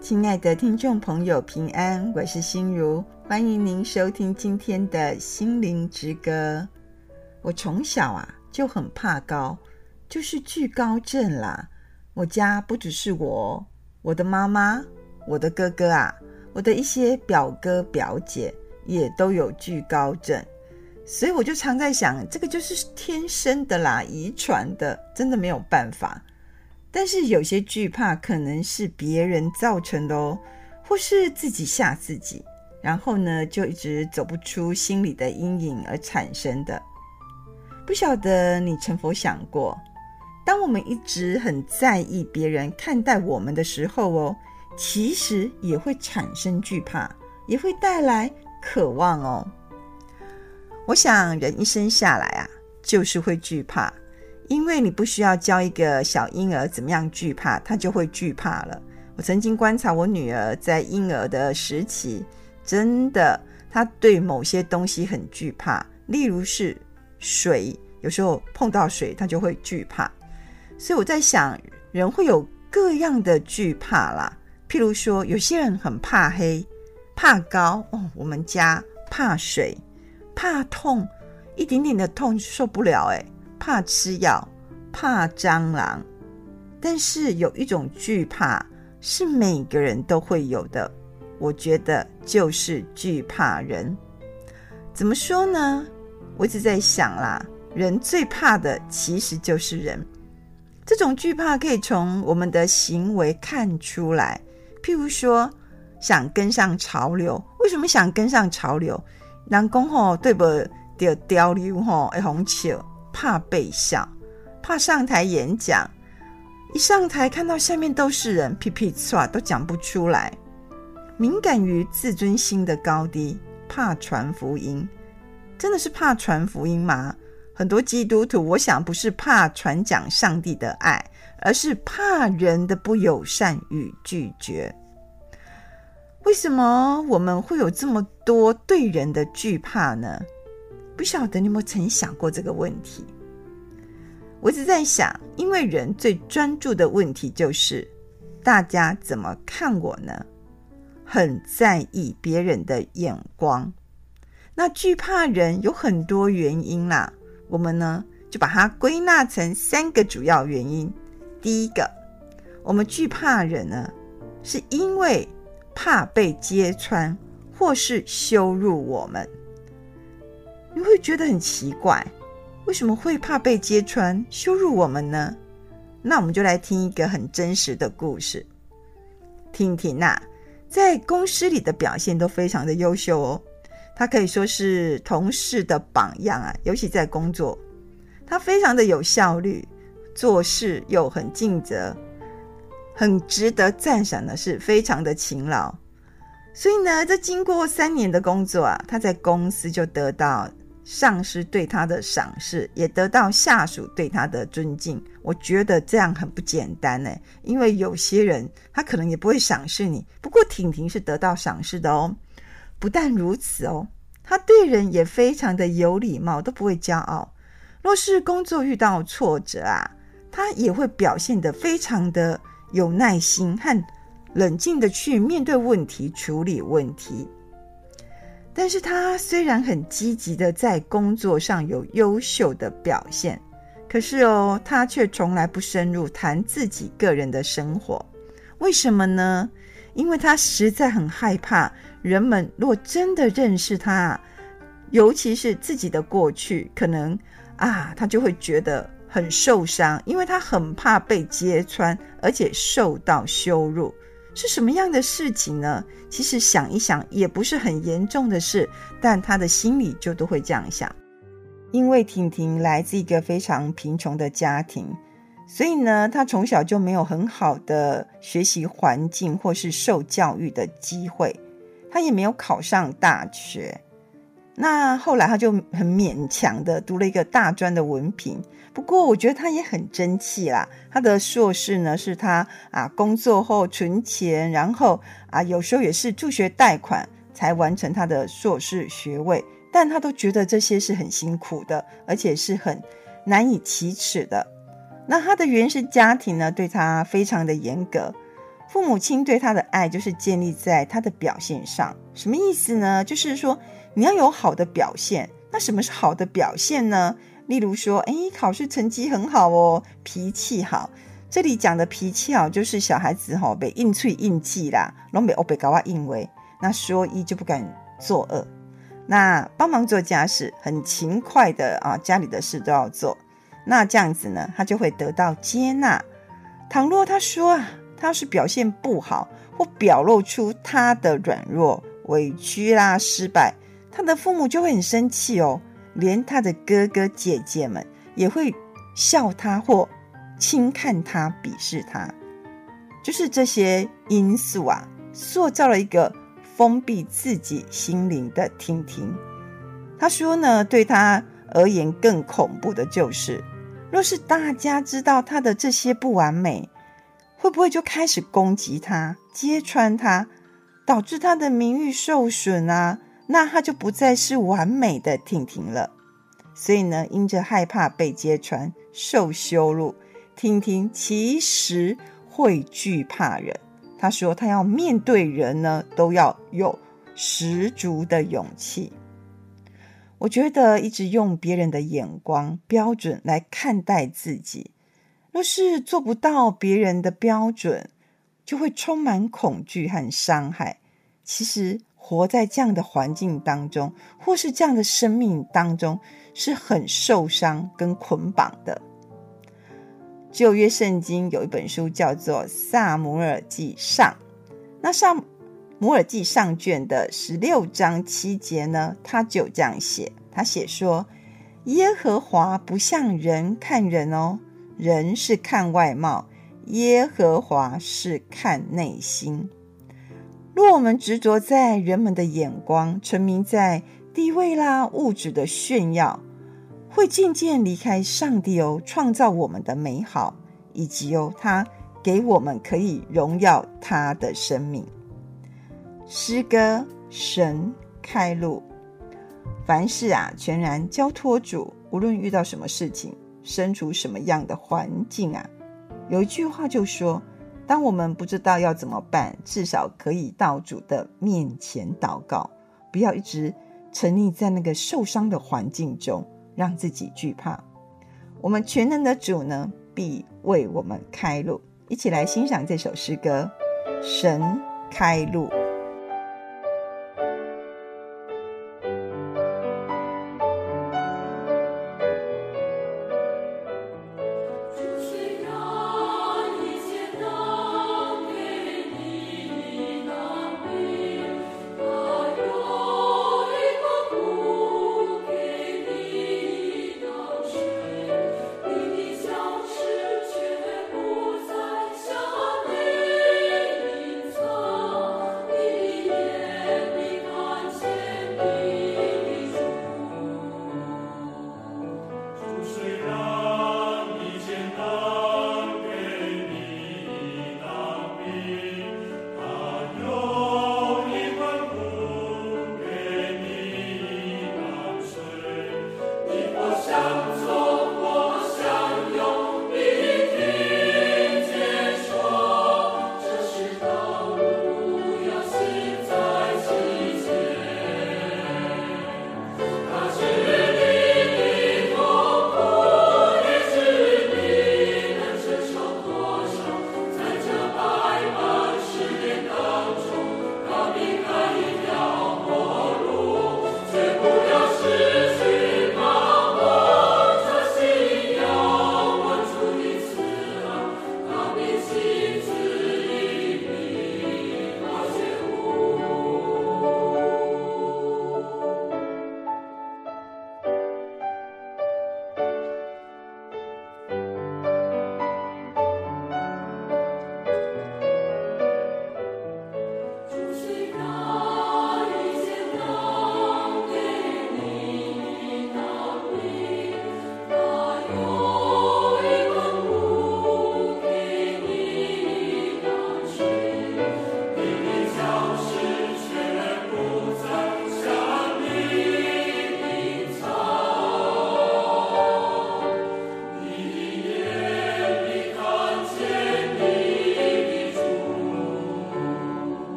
亲爱的听众朋友，平安，我是心如，欢迎您收听今天的心灵之歌。我从小啊就很怕高，就是惧高症啦。我家不只是我，我的妈妈、我的哥哥啊，我的一些表哥表姐也都有惧高症，所以我就常在想，这个就是天生的啦，遗传的，真的没有办法。但是有些惧怕可能是别人造成的哦，或是自己吓自己，然后呢就一直走不出心里的阴影而产生的。不晓得你曾否想过，当我们一直很在意别人看待我们的时候哦，其实也会产生惧怕，也会带来渴望哦。我想人一生下来啊，就是会惧怕。因为你不需要教一个小婴儿怎么样惧怕，他就会惧怕了。我曾经观察我女儿在婴儿的时期，真的，她对某些东西很惧怕，例如是水，有时候碰到水，她就会惧怕。所以我在想，人会有各样的惧怕啦。譬如说，有些人很怕黑、怕高哦，我们家怕水、怕痛，一点点的痛受不了诶。怕吃药，怕蟑螂，但是有一种惧怕是每个人都会有的，我觉得就是惧怕人。怎么说呢？我一直在想啦，人最怕的其实就是人。这种惧怕可以从我们的行为看出来，譬如说想跟上潮流。为什么想跟上潮流？人讲吼，对不？掉潮流？吼，会红笑。怕被笑，怕上台演讲，一上台看到下面都是人，屁屁剉都讲不出来。敏感于自尊心的高低，怕传福音，真的是怕传福音吗？很多基督徒，我想不是怕传讲上帝的爱，而是怕人的不友善与拒绝。为什么我们会有这么多对人的惧怕呢？不晓得你有没有曾想过这个问题？我一直在想，因为人最专注的问题就是大家怎么看我呢？很在意别人的眼光。那惧怕人有很多原因啦，我们呢就把它归纳成三个主要原因。第一个，我们惧怕人呢，是因为怕被揭穿或是羞辱我们。你会觉得很奇怪，为什么会怕被揭穿、羞辱我们呢？那我们就来听一个很真实的故事。婷婷啊，在公司里的表现都非常的优秀哦，她可以说是同事的榜样啊，尤其在工作，她非常的有效率，做事又很尽责，很值得赞赏的是非常的勤劳。所以呢，这经过三年的工作啊，他在公司就得到。上司对他的赏识，也得到下属对他的尊敬。我觉得这样很不简单呢，因为有些人他可能也不会赏识你。不过婷婷是得到赏识的哦。不但如此哦，他对人也非常的有礼貌，都不会骄傲。若是工作遇到挫折啊，他也会表现得非常的有耐心和冷静的去面对问题，处理问题。但是他虽然很积极的在工作上有优秀的表现，可是哦，他却从来不深入谈自己个人的生活。为什么呢？因为他实在很害怕人们若真的认识他，尤其是自己的过去，可能啊，他就会觉得很受伤，因为他很怕被揭穿，而且受到羞辱。是什么样的事情呢？其实想一想也不是很严重的事，但他的心里就都会这样想。因为婷婷来自一个非常贫穷的家庭，所以呢，她从小就没有很好的学习环境或是受教育的机会，她也没有考上大学。那后来他就很勉强的读了一个大专的文凭。不过我觉得他也很争气啦。他的硕士呢，是他啊工作后存钱，然后啊有时候也是助学贷款才完成他的硕士学位。但他都觉得这些是很辛苦的，而且是很难以启齿的。那他的原生家庭呢，对他非常的严格，父母亲对他的爱就是建立在他的表现上。什么意思呢？就是说你要有好的表现。那什么是好的表现呢？例如说，哎，考试成绩很好哦，脾气好。这里讲的脾气好，就是小孩子吼、哦，被硬催硬记啦，拢被欧被搞啊硬为，那说一就不敢做二。那帮忙做家事，很勤快的啊，家里的事都要做。那这样子呢，他就会得到接纳。倘若他说啊，他要是表现不好，或表露出他的软弱、委屈啦、失败，他的父母就会很生气哦。连他的哥哥姐姐们也会笑他或轻看他、鄙视他，就是这些因素啊，塑造了一个封闭自己心灵的婷婷。他说呢，对他而言更恐怖的就是，若是大家知道他的这些不完美，会不会就开始攻击他、揭穿他，导致他的名誉受损啊？那他就不再是完美的婷婷了，所以呢，因着害怕被揭穿、受羞辱，婷婷其实会惧怕人。他说，他要面对人呢，都要有十足的勇气。我觉得一直用别人的眼光标准来看待自己，若是做不到别人的标准，就会充满恐惧和伤害。其实。活在这样的环境当中，或是这样的生命当中，是很受伤跟捆绑的。旧约圣经有一本书叫做《撒母耳记上》，那撒母耳记上卷的十六章七节呢，他就这样写，他写说：“耶和华不像人看人哦，人是看外貌，耶和华是看内心。”若我们执着在人们的眼光，沉迷在地位啦、物质的炫耀，会渐渐离开上帝哦，创造我们的美好，以及哦，他给我们可以荣耀他的生命。诗歌，神开路，凡事啊，全然交托主。无论遇到什么事情，身处什么样的环境啊，有一句话就说。当我们不知道要怎么办，至少可以到主的面前祷告，不要一直沉溺在那个受伤的环境中，让自己惧怕。我们全能的主呢，必为我们开路。一起来欣赏这首诗歌：神开路。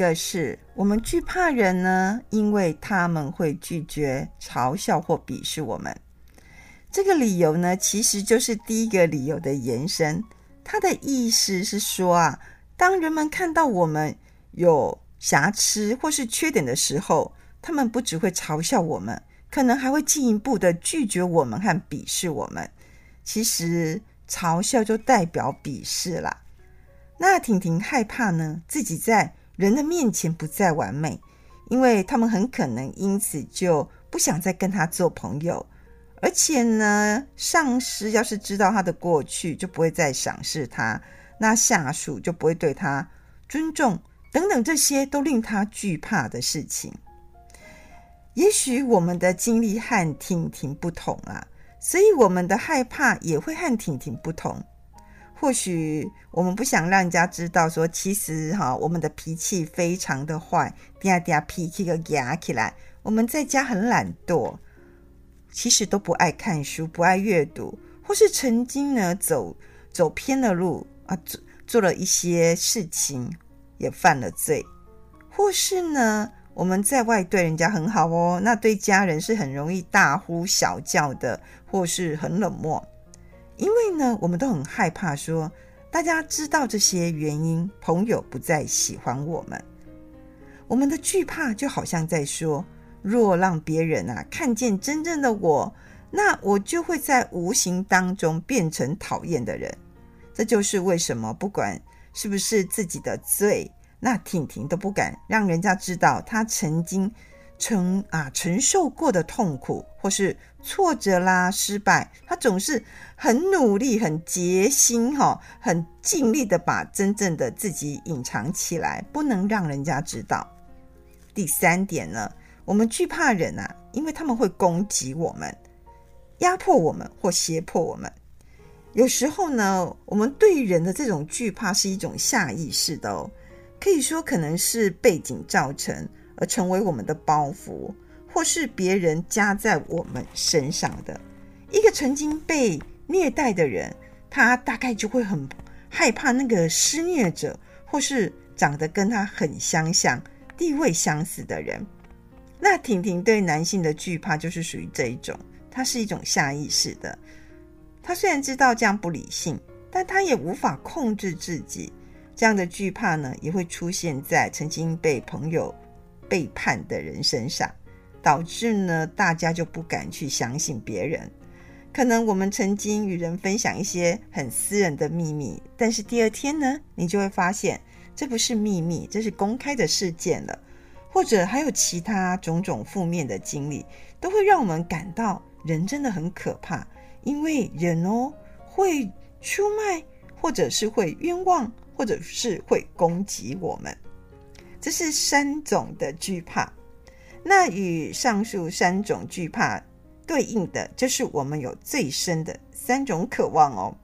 个是我们惧怕人呢，因为他们会拒绝、嘲笑或鄙视我们。这个理由呢，其实就是第一个理由的延伸。它的意思是说啊，当人们看到我们有瑕疵或是缺点的时候，他们不只会嘲笑我们，可能还会进一步的拒绝我们和鄙视我们。其实嘲笑就代表鄙视啦。那婷婷害怕呢，自己在人的面前不再完美，因为他们很可能因此就不想再跟他做朋友。而且呢，上司要是知道他的过去，就不会再赏识他；那下属就不会对他尊重，等等，这些都令他惧怕的事情。也许我们的经历和婷婷不同啊，所以我们的害怕也会和婷婷不同。或许我们不想让人家知道说，其实哈，我们的脾气非常的坏，嗲嗲脾气个压起来，我们在家很懒惰。其实都不爱看书，不爱阅读，或是曾经呢走走偏了路啊，做做了一些事情，也犯了罪，或是呢我们在外对人家很好哦，那对家人是很容易大呼小叫的，或是很冷漠，因为呢我们都很害怕说大家知道这些原因，朋友不再喜欢我们，我们的惧怕就好像在说。若让别人啊看见真正的我，那我就会在无形当中变成讨厌的人。这就是为什么不管是不是自己的罪，那婷婷都不敢让人家知道她曾经承啊承受过的痛苦，或是挫折啦、失败。他总是很努力、很决心、哈、很尽力的把真正的自己隐藏起来，不能让人家知道。第三点呢？我们惧怕人啊，因为他们会攻击我们、压迫我们或胁迫我们。有时候呢，我们对人的这种惧怕是一种下意识的哦，可以说可能是背景造成而成为我们的包袱，或是别人加在我们身上的。一个曾经被虐待的人，他大概就会很害怕那个施虐者，或是长得跟他很相像、地位相似的人。那婷婷对男性的惧怕就是属于这一种，它是一种下意识的。她虽然知道这样不理性，但她也无法控制自己。这样的惧怕呢，也会出现在曾经被朋友背叛的人身上，导致呢大家就不敢去相信别人。可能我们曾经与人分享一些很私人的秘密，但是第二天呢，你就会发现这不是秘密，这是公开的事件了。或者还有其他种种负面的经历，都会让我们感到人真的很可怕。因为人哦会出卖，或者是会冤枉，或者是会攻击我们。这是三种的惧怕。那与上述三种惧怕对应的，就是我们有最深的三种渴望哦。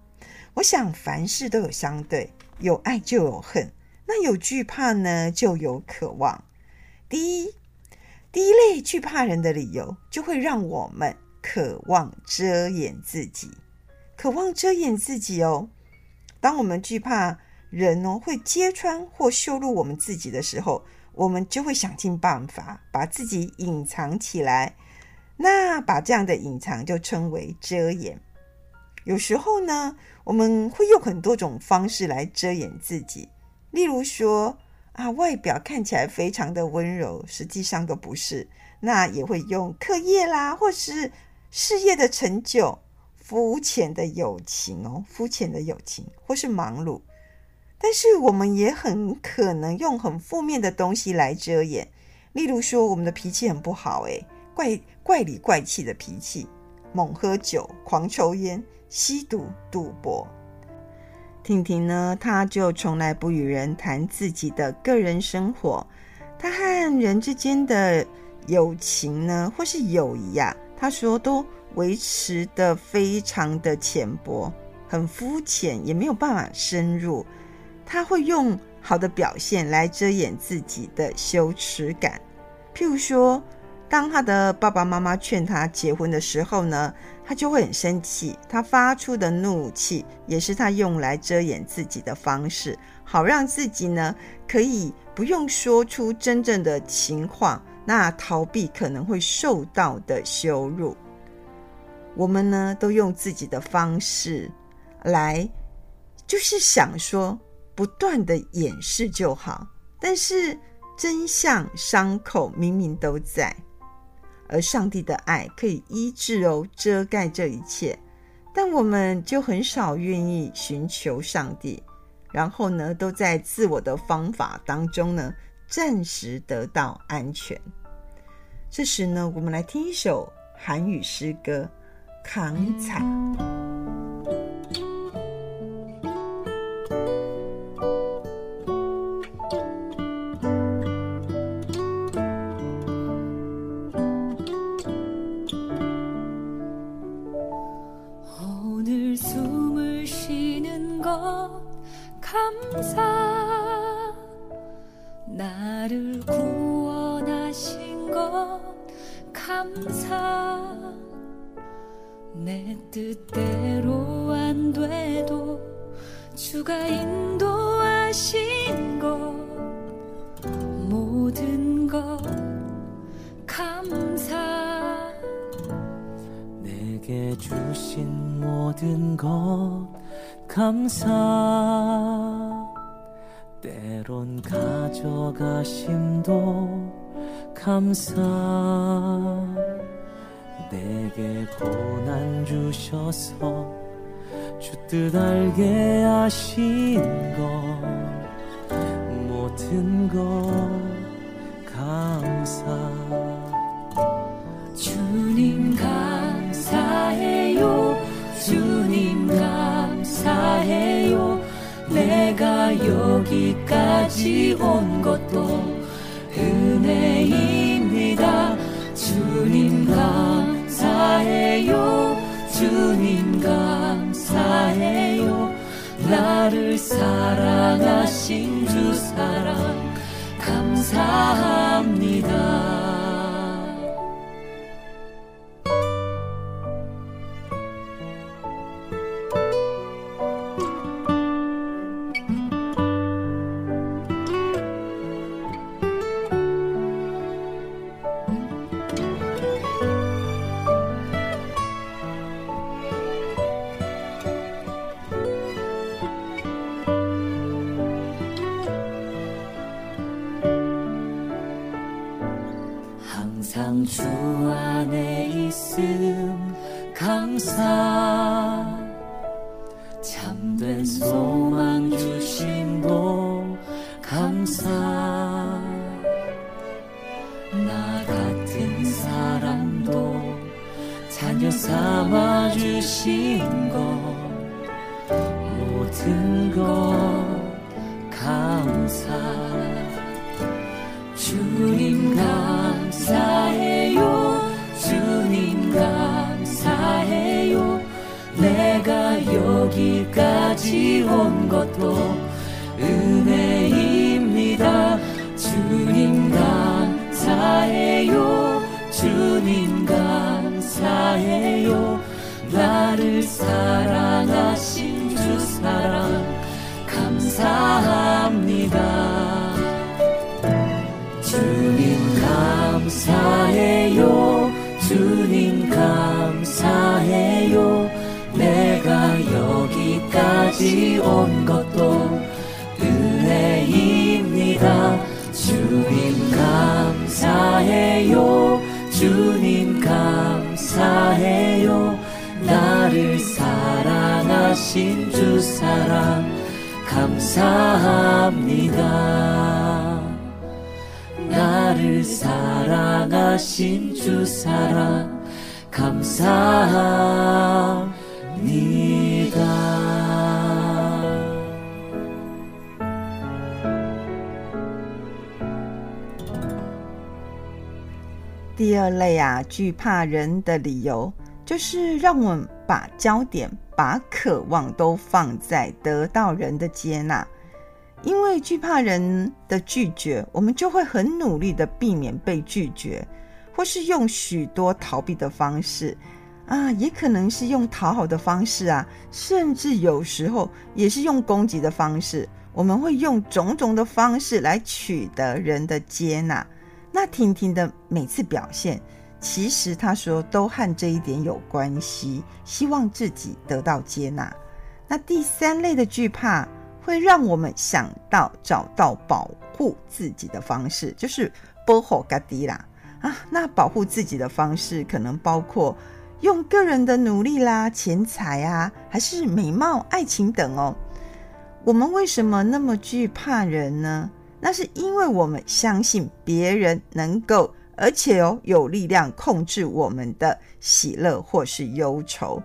我想凡事都有相对，有爱就有恨，那有惧怕呢，就有渴望。第一，第一类惧怕人的理由，就会让我们渴望遮掩自己，渴望遮掩自己哦。当我们惧怕人哦会揭穿或羞辱我们自己的时候，我们就会想尽办法把自己隐藏起来。那把这样的隐藏就称为遮掩。有时候呢，我们会用很多种方式来遮掩自己，例如说。啊，外表看起来非常的温柔，实际上都不是。那也会用课业啦，或是事业的成就、肤浅的友情哦，肤浅的友情，或是忙碌。但是我们也很可能用很负面的东西来遮掩，例如说我们的脾气很不好，诶，怪怪里怪气的脾气，猛喝酒、狂抽烟、吸毒、赌博。婷婷呢，她就从来不与人谈自己的个人生活。她和人之间的友情呢，或是友谊啊，她说都维持得非常的浅薄，很肤浅，也没有办法深入。他会用好的表现来遮掩自己的羞耻感。譬如说当他的爸爸妈妈劝他结婚的时候呢他就会很生气他发出的怒气也是他用来遮掩自己的方式好让自己呢可以不用说出真正的情况那逃避可能会受到的羞辱。我们呢都用自己的方式来就是想说不断的掩饰就好，但是真相伤口明明都在。而上帝的爱可以医治哦，遮盖这一切。但我们就很少愿意寻求上帝，然后呢都在自我的方法当中呢暂时得到安全。这时呢我们来听一首韩语诗歌《扛踩》。 내게 주신 모든 것 감사. 때론 가져가심도 감사. 내게 고난 주셔서 주뜻 알게 하신 것 모든 것 감사. 주님 가 감사해요. 주님 감사해요. 내가 여기까지 온 것도 은혜입니다. 주님 감사해요. 주님 감사해요. 나를 사랑하신 주 사랑 감사합니다. 것도 은혜입니다. 주님 감사해요. 주님 감사해요. 나를 사랑하신 주 사랑 감사합니다. 주님 감사해요. 주님 다시 온 것도 은혜입니다. 주님 감사해요. 주님 감사해요. 나를 사랑하신 주 사랑 감사합니다. 나를 사랑하신 주 사랑 감사합니다. 第二类啊惧怕人的理由就是让我们把焦点把渴望都放在得到人的接纳。因为惧怕人的拒绝我们就会很努力的避免被拒绝或是用许多逃避的方式。啊也可能是用讨好的方式啊甚至有时候也是用攻击的方式。我们会用种种的方式来取得人的接纳。那婷婷的每次表现，其实她说都和这一点有关系，希望自己得到接纳。那第三类的惧怕，会让我们想到找到保护自己的方式，就是保护自己啦啊。那保护自己的方式，可能包括用个人的努力啦、钱财啊，还是美貌、爱情等哦。我们为什么那么惧怕人呢？那是因为我们相信别人能够，而且哦有力量控制我们的喜乐或是忧愁。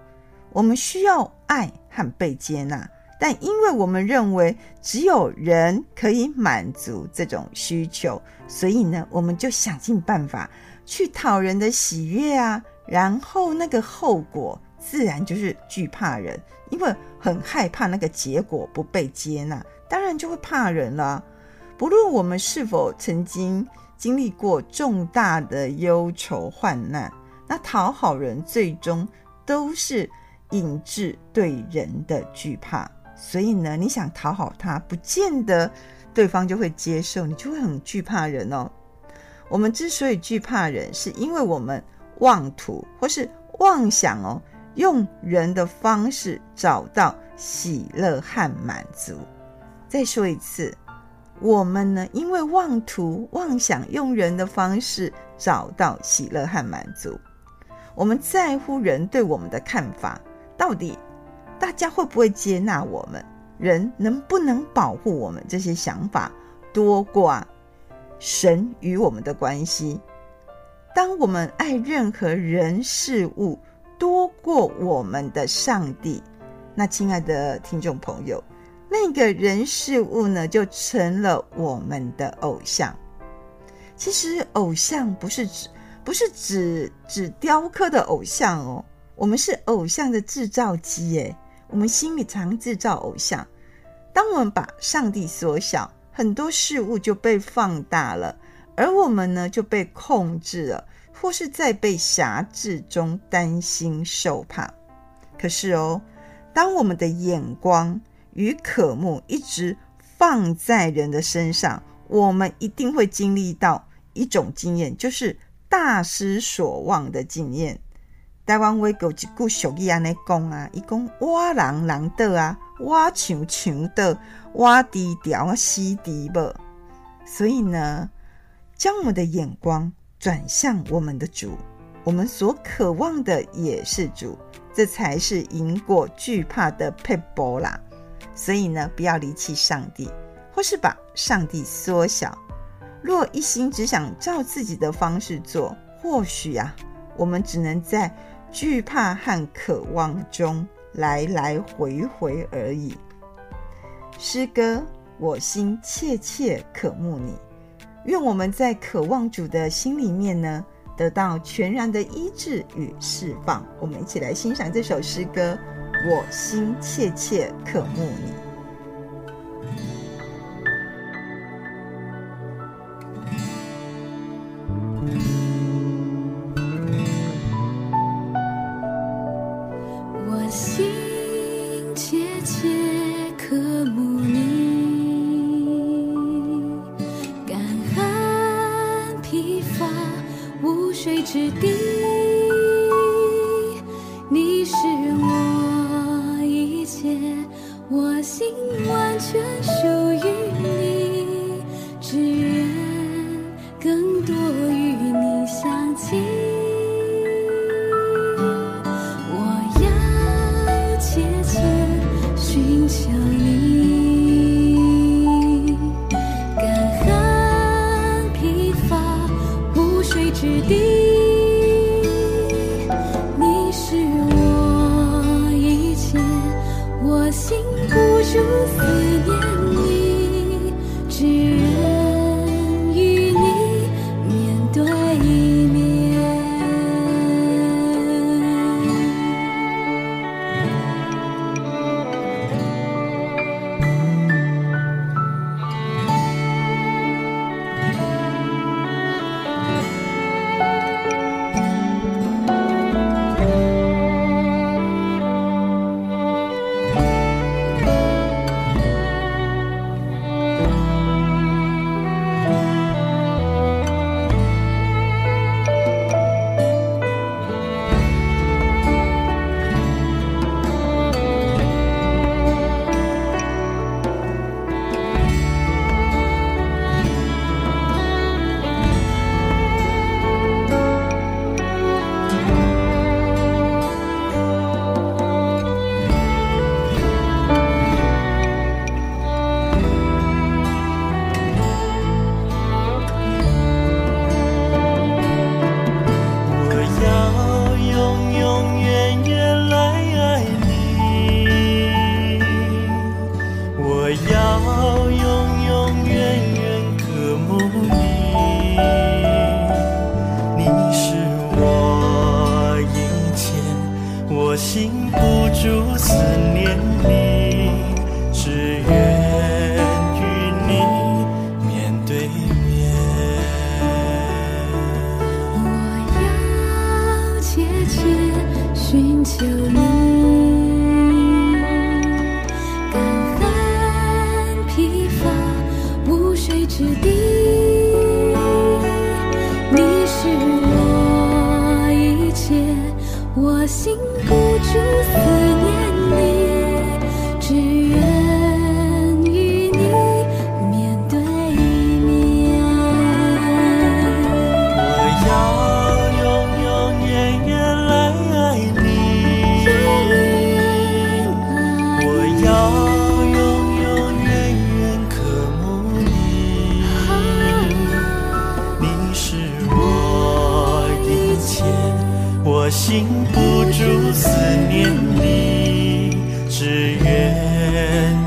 我们需要爱和被接纳，但因为我们认为只有人可以满足这种需求，所以呢，我们就想尽办法去讨人的喜悦啊。然后那个后果自然就是惧怕人，因为很害怕那个结果不被接纳，当然就会怕人了。不论我们是否曾经经历过重大的忧愁患难，那讨好人最终都是。引致对人的惧怕，所以呢，你想讨好他，不见得对方就会接受，你就会很惧怕人哦。我们之所以惧怕人，是因为我们妄图或是妄想哦，用人的方式找到喜乐和满足。再说一次，我们呢，因为妄图妄想用人的方式找到喜乐和满足，我们在乎人对我们的看法。到底大家会不会接纳我们？人能不能保护我们？这些想法多过神与我们的关系。当我们爱任何人事物多过我们的上帝，那亲爱的听众朋友，那个人事物呢，就成了我们的偶像。其实，偶像不是指不是指指雕刻的偶像哦。我们是偶像的制造机，耶，我们心里常制造偶像。当我们把上帝缩小，很多事物就被放大了，而我们呢就被控制了，或是在被辖制中担心受怕。可是哦，当我们的眼光与渴慕一直放在人的身上，我们一定会经历到一种经验，就是大失所望的经验。台湾话有一句俗语安尼讲啊，伊讲我人人倒啊，我墙墙倒，我低调啊，死低无。所以呢，将我们的眼光转向我们的主，我们所渴望的也是主，这才是赢过惧怕的撇步啦。所以呢，不要离弃上帝，或是把上帝缩小。若一心只想照自己的方式做，或许啊，我们只能在。惧怕和渴望中来来回回而已。诗歌，我心切切渴慕你。愿我们在渴望主的心里面呢，得到全然的医治与释放。我们一起来欣赏这首诗歌：我心切切渴慕你。是我一切，我心。不住思念你，只愿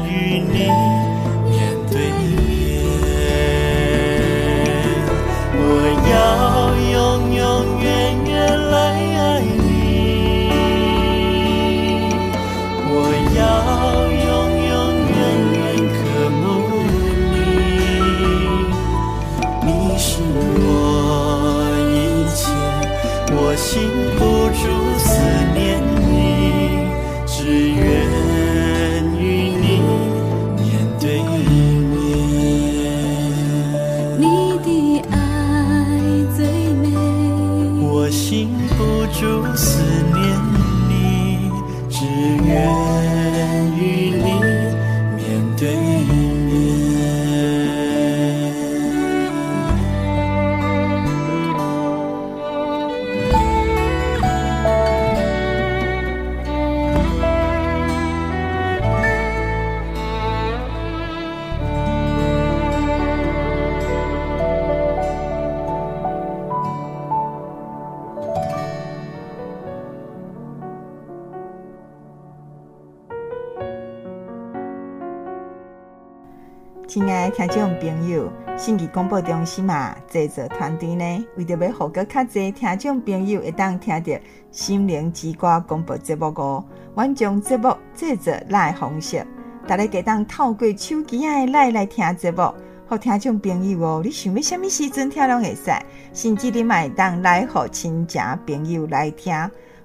听众朋友，信义广播中心嘛，制作团队呢，为着要互个较侪听众朋友会当听到心灵之歌广播节目哦，阮将节目制作来方式，大家可当透过手机啊来来听节目，互听众朋友哦，你想要什么时阵听拢会使，甚至你买当来互亲戚朋友来听。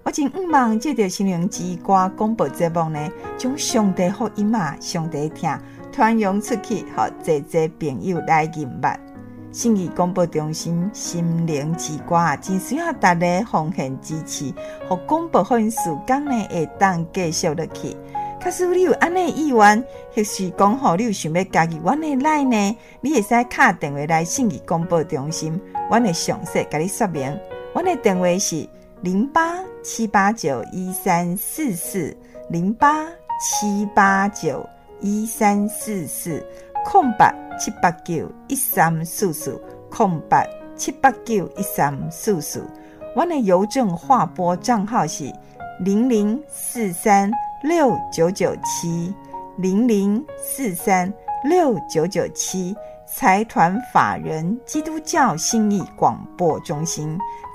我真毋望借着心灵之歌广播节目呢，将上帝福音嘛，上帝听。传扬出去，互侪侪朋友来认捌。信义广播中心心灵之歌啊，真需要大家奉献支持，互广播福音事工呢会当继续落去。假使你有安尼意愿，或是讲好你有想要加入阮的来呢，你会使敲电话来信义广播中心，阮会详细甲你说明。阮的电话是零八七八九一三四四零八七八九。一三四四空白七八九一三四四空白七八九一三四四，我的邮政划拨账号是零零四三六九九七零零四三六九九七。财团法人基督教信义广播中心，